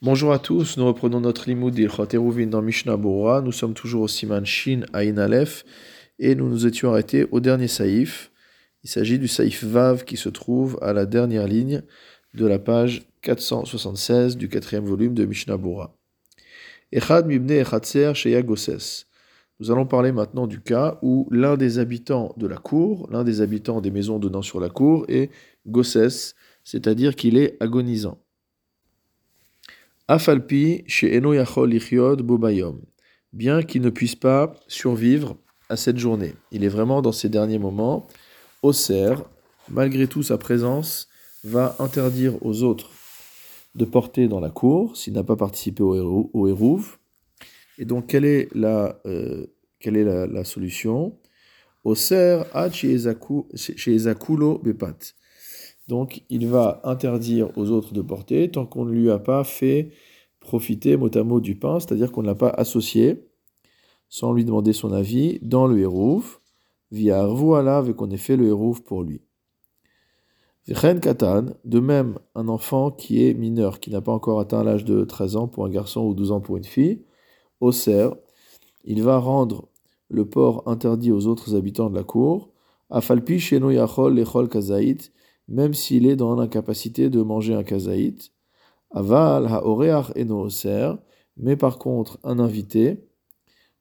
Bonjour à tous, nous reprenons notre limoud d'Ilchot dans Mishnah Bora. Nous sommes toujours au Siman Shin Ain Aleph et nous nous étions arrêtés au dernier saïf. Il s'agit du saïf Vav qui se trouve à la dernière ligne de la page 476 du quatrième volume de Mishnah Bora. Echad Mibne Echatser Sheya Gosses. Nous allons parler maintenant du cas où l'un des habitants de la cour, l'un des habitants des maisons donnant sur la cour est Gosses, c'est-à-dire qu'il est agonisant. Afalpi chez Yachol Bobayom, bien qu'il ne puisse pas survivre à cette journée. Il est vraiment dans ses derniers moments. Osser, malgré tout sa présence, va interdire aux autres de porter dans la cour s'il n'a pas participé au, au Hérouv. Et donc, quelle est la, euh, solution? Osser chez Ezakulo Bepat. Donc, il va interdire aux autres de porter tant qu'on ne lui a pas fait profiter mot à mot du pain, c'est-à-dire qu'on ne l'a pas associé, sans lui demander son avis, dans le hérouf, via voilà, vu qu'on ait fait le hérouf pour lui. Vechen Katan, de même, un enfant qui est mineur, qui n'a pas encore atteint l'âge de 13 ans pour un garçon ou 12 ans pour une fille, Oser, il va rendre le porc interdit aux autres habitants de la cour, Afalpi Sheno Yachol Lechol Kazaït, même s'il est dans l'incapacité de manger un kazaït. Aval haoreach eno oser, mais par contre, un invité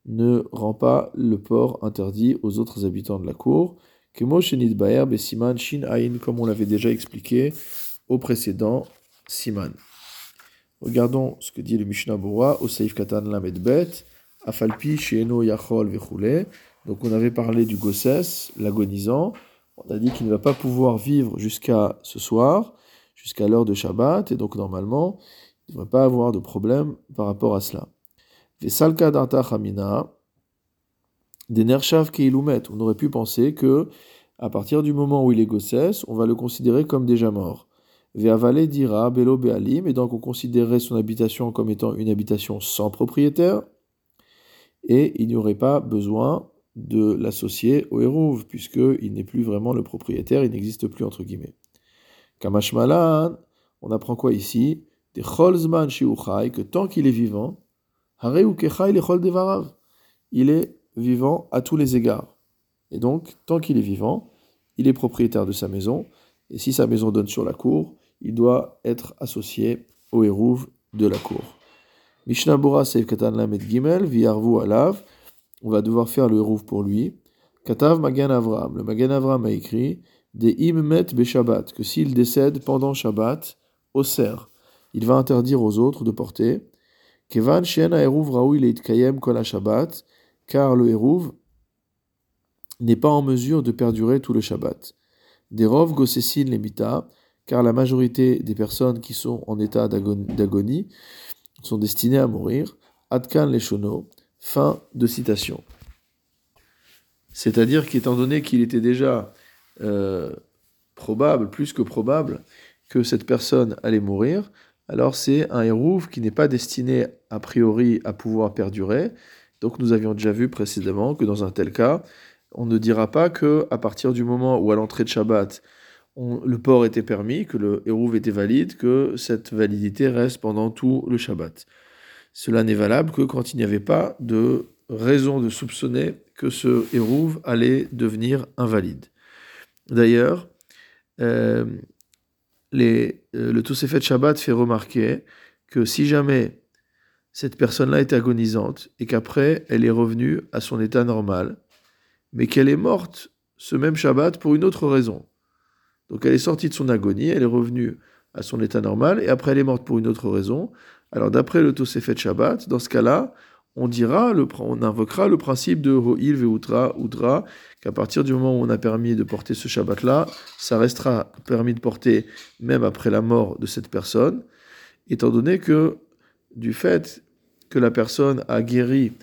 ne rend pas le port interdit aux autres habitants de la cour. Kemo shenit baer shin comme on l'avait déjà expliqué au précédent siman. Regardons ce que dit le Mishnah Bora au Seif Katan Lamed Bet, Afalpi Sheeno Yachol Vechule. Donc on avait parlé du Gosses, l'agonisant. On a dit qu'il ne va pas pouvoir vivre jusqu'à ce soir, jusqu'à l'heure de Shabbat, et donc normalement, il ne devrait pas avoir de problème par rapport à cela. Vesalka darta chamina, des nershav keilumet. On aurait pu penser que, à partir du moment où il est gossès, on va le considérer comme déjà mort. Ve'avale dira belo be'alim, et donc on considérerait son habitation comme étant une habitation sans propriétaire, et il n'y aurait pas besoin de l'associer au Hérouv, puisqu'il n'est plus vraiment le propriétaire, il n'existe plus entre guillemets. Kamashmalan, on apprend quoi ici? Des Cholzman Shiuchai, que tant qu'il est vivant, il est vivant à tous les égards. Et donc, tant qu'il est vivant, il est propriétaire de sa maison, et si sa maison donne sur la cour, il doit être associé au Hérouv de la cour. Mishnah Bora Seif Katan Lamed Gimel, Viarvu Alav, on va devoir faire le hérouf pour lui. Katav Magan Avram. Le Magan Avram a écrit des immet Shabbat, que s'il décède pendant Shabbat, au il va interdire aux autres de porter. Kevan Shena Eruv Raoui Leit Kayem Kol Shabbat, car le hérouv n'est pas en mesure de perdurer tout le Shabbat. Des Rov Gosessin Lemita, car la majorité des personnes qui sont en état d'agonie sont destinées à mourir. Adkan Leshono, Fin de citation. C'est-à-dire qu'étant donné qu'il était déjà euh, probable, plus que probable, que cette personne allait mourir, alors c'est un hérouve qui n'est pas destiné a priori à pouvoir perdurer. Donc nous avions déjà vu précédemment que dans un tel cas, on ne dira pas que à partir du moment où à l'entrée de Shabbat, le port était permis, que le hérouve était valide, que cette validité reste pendant tout le Shabbat. Cela n'est valable que quand il n'y avait pas de raison de soupçonner que ce hérouve allait devenir invalide. D'ailleurs, euh, euh, le Tosefet Shabbat fait remarquer que si jamais cette personne-là est agonisante et qu'après elle est revenue à son état normal, mais qu'elle est morte ce même Shabbat pour une autre raison. Donc elle est sortie de son agonie, elle est revenue à son état normal, et après elle est morte pour une autre raison, alors d'après le Tosefet Shabbat, dans ce cas-là, on dira, on invoquera le principe de Ho'il Ve'utra, Udra, qu'à partir du moment où on a permis de porter ce Shabbat-là, ça restera permis de porter même après la mort de cette personne, étant donné que du fait que la personne a guéri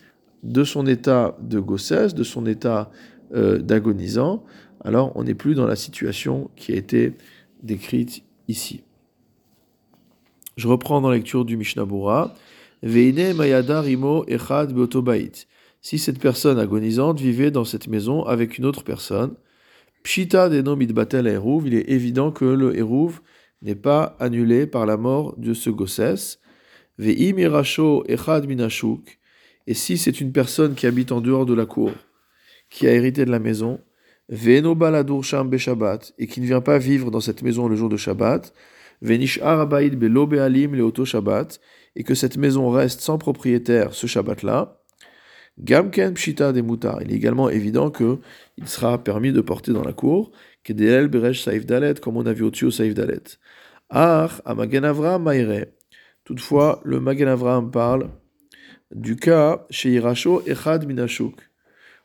de son état de gossesse, de son état euh, d'agonisant, alors on n'est plus dans la situation qui a été décrite ici. Je reprends dans la lecture du Mishnah Bura. Veine mayadar imo echad beotobait. Si cette personne agonisante vivait dans cette maison avec une autre personne, pshita deno mitbatel eruv, il est évident que le eruv n'est pas annulé par la mort de ce gossesse. Ve'im irasho echad minashuk. Et si c'est une personne qui habite en dehors de la cour, qui a hérité de la maison, ve'eno baladur sham beshabbat, et qui ne vient pas vivre dans cette maison le jour de Shabbat, Shabbat, et que cette maison reste sans propriétaire ce Shabbat-là, gamken pshita de mutar. Il est également évident que il sera permis de porter dans la cour, kedeel beresh saif dalet, comme on a vu au-dessus au saif dalet. Ach, amagen Avram. Toutefois, le Magen Avraham parle du cas chez Iracho Echad Minashuk,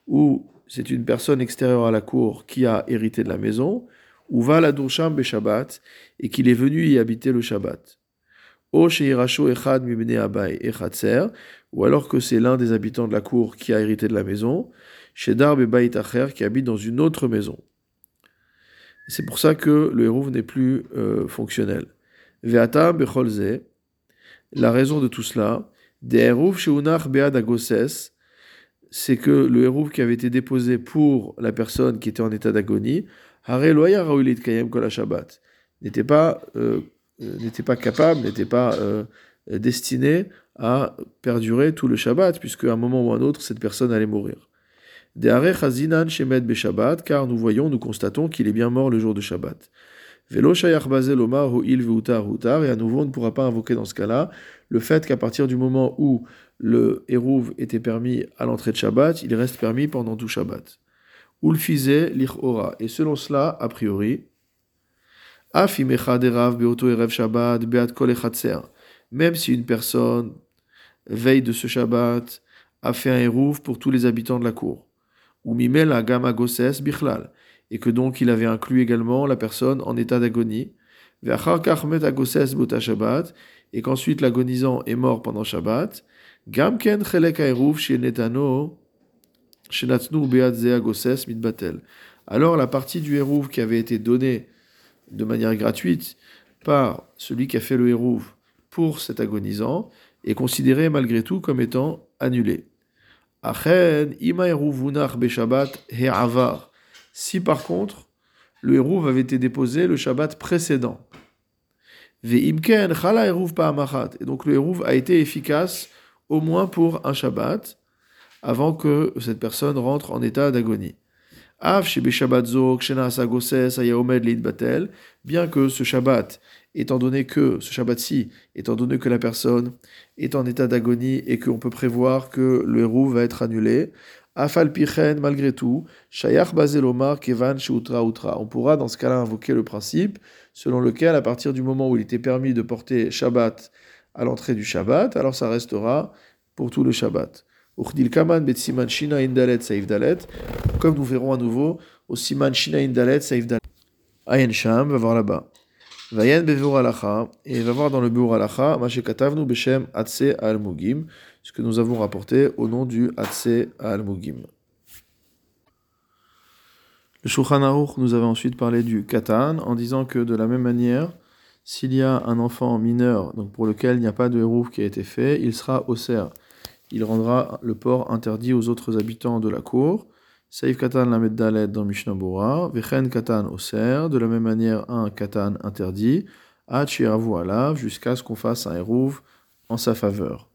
où c'est une personne extérieure à la cour qui a hérité de la maison, ou va la Dursham Shabbat, et qu'il est venu y habiter le Shabbat. O chez Iracho Echad Mibne Abai Echatser, ou alors que c'est l'un des habitants de la cour qui a hérité de la maison, chez Darbe Bait Acher qui habite dans une autre maison. C'est pour ça que le hérouv n'est plus euh, fonctionnel. Ve'atam Becholze, la raison de tout cela, c'est que le hérouv qui avait été déposé pour la personne qui était en état d'agonie, n'était pas, euh, n'était pas capable, n'était pas euh, destiné à perdurer tout le Shabbat, puisque à un moment ou à un autre, cette personne allait mourir. car nous voyons, nous constatons qu'il est bien mort le jour de Shabbat. Velo et à nouveau, on ne pourra pas invoquer dans ce cas-là le fait qu'à partir du moment où le Hérouv était permis à l'entrée de Shabbat, il reste permis pendant tout Shabbat. Ulfize ora. Et selon cela, a priori, même si une personne, veille de ce Shabbat, a fait un Hérouv pour tous les habitants de la cour. Ou mimel agama goses bichlal. Et que donc il avait inclus également la personne en état d'agonie, et qu'ensuite l'agonisant est mort pendant Shabbat, Gamken alors la partie du Hérouv qui avait été donnée de manière gratuite par celui qui a fait le Hérouv pour cet agonisant est considérée malgré tout comme étant annulée. Si par contre, le Hérouv avait été déposé le Shabbat précédent. Et donc le Hérouv a été efficace au moins pour un Shabbat, avant que cette personne rentre en état d'agonie. Bien que ce Shabbat, étant donné que ce Shabbat-ci, étant donné que la personne est en état d'agonie et qu'on peut prévoir que le Hérouv va être annulé, Afal pichen, malgré tout, Shayach Bazelomar Kevan Shoutra Outra. On pourra dans ce cas-là invoquer le principe selon lequel, à partir du moment où il était permis de porter Shabbat à l'entrée du Shabbat, alors ça restera pour tout le Shabbat. Uchdil Kaman Bet Shina Indalet Saif Dalet, comme nous verrons à nouveau au Siman Shina Indalet Saif Dalet. Ayen Sham, va voir là-bas. Vayen Bevur Alacha, et va voir dans le Beur Alacha, Mashekatavnu Beshem Atse Al Mugim ce que nous avons rapporté au nom du Hatse al-Mugim. Le Shulchan Aruch nous avait ensuite parlé du Katan en disant que de la même manière, s'il y a un enfant mineur donc pour lequel il n'y a pas de hérouf qui a été fait, il sera cerf. Il rendra le port interdit aux autres habitants de la cour. Saif Katan la Dalet dans Mishnah Vechen Katan cerf, de la même manière un Katan interdit, Hachiravu Alav, jusqu'à ce qu'on fasse un hérouf en sa faveur.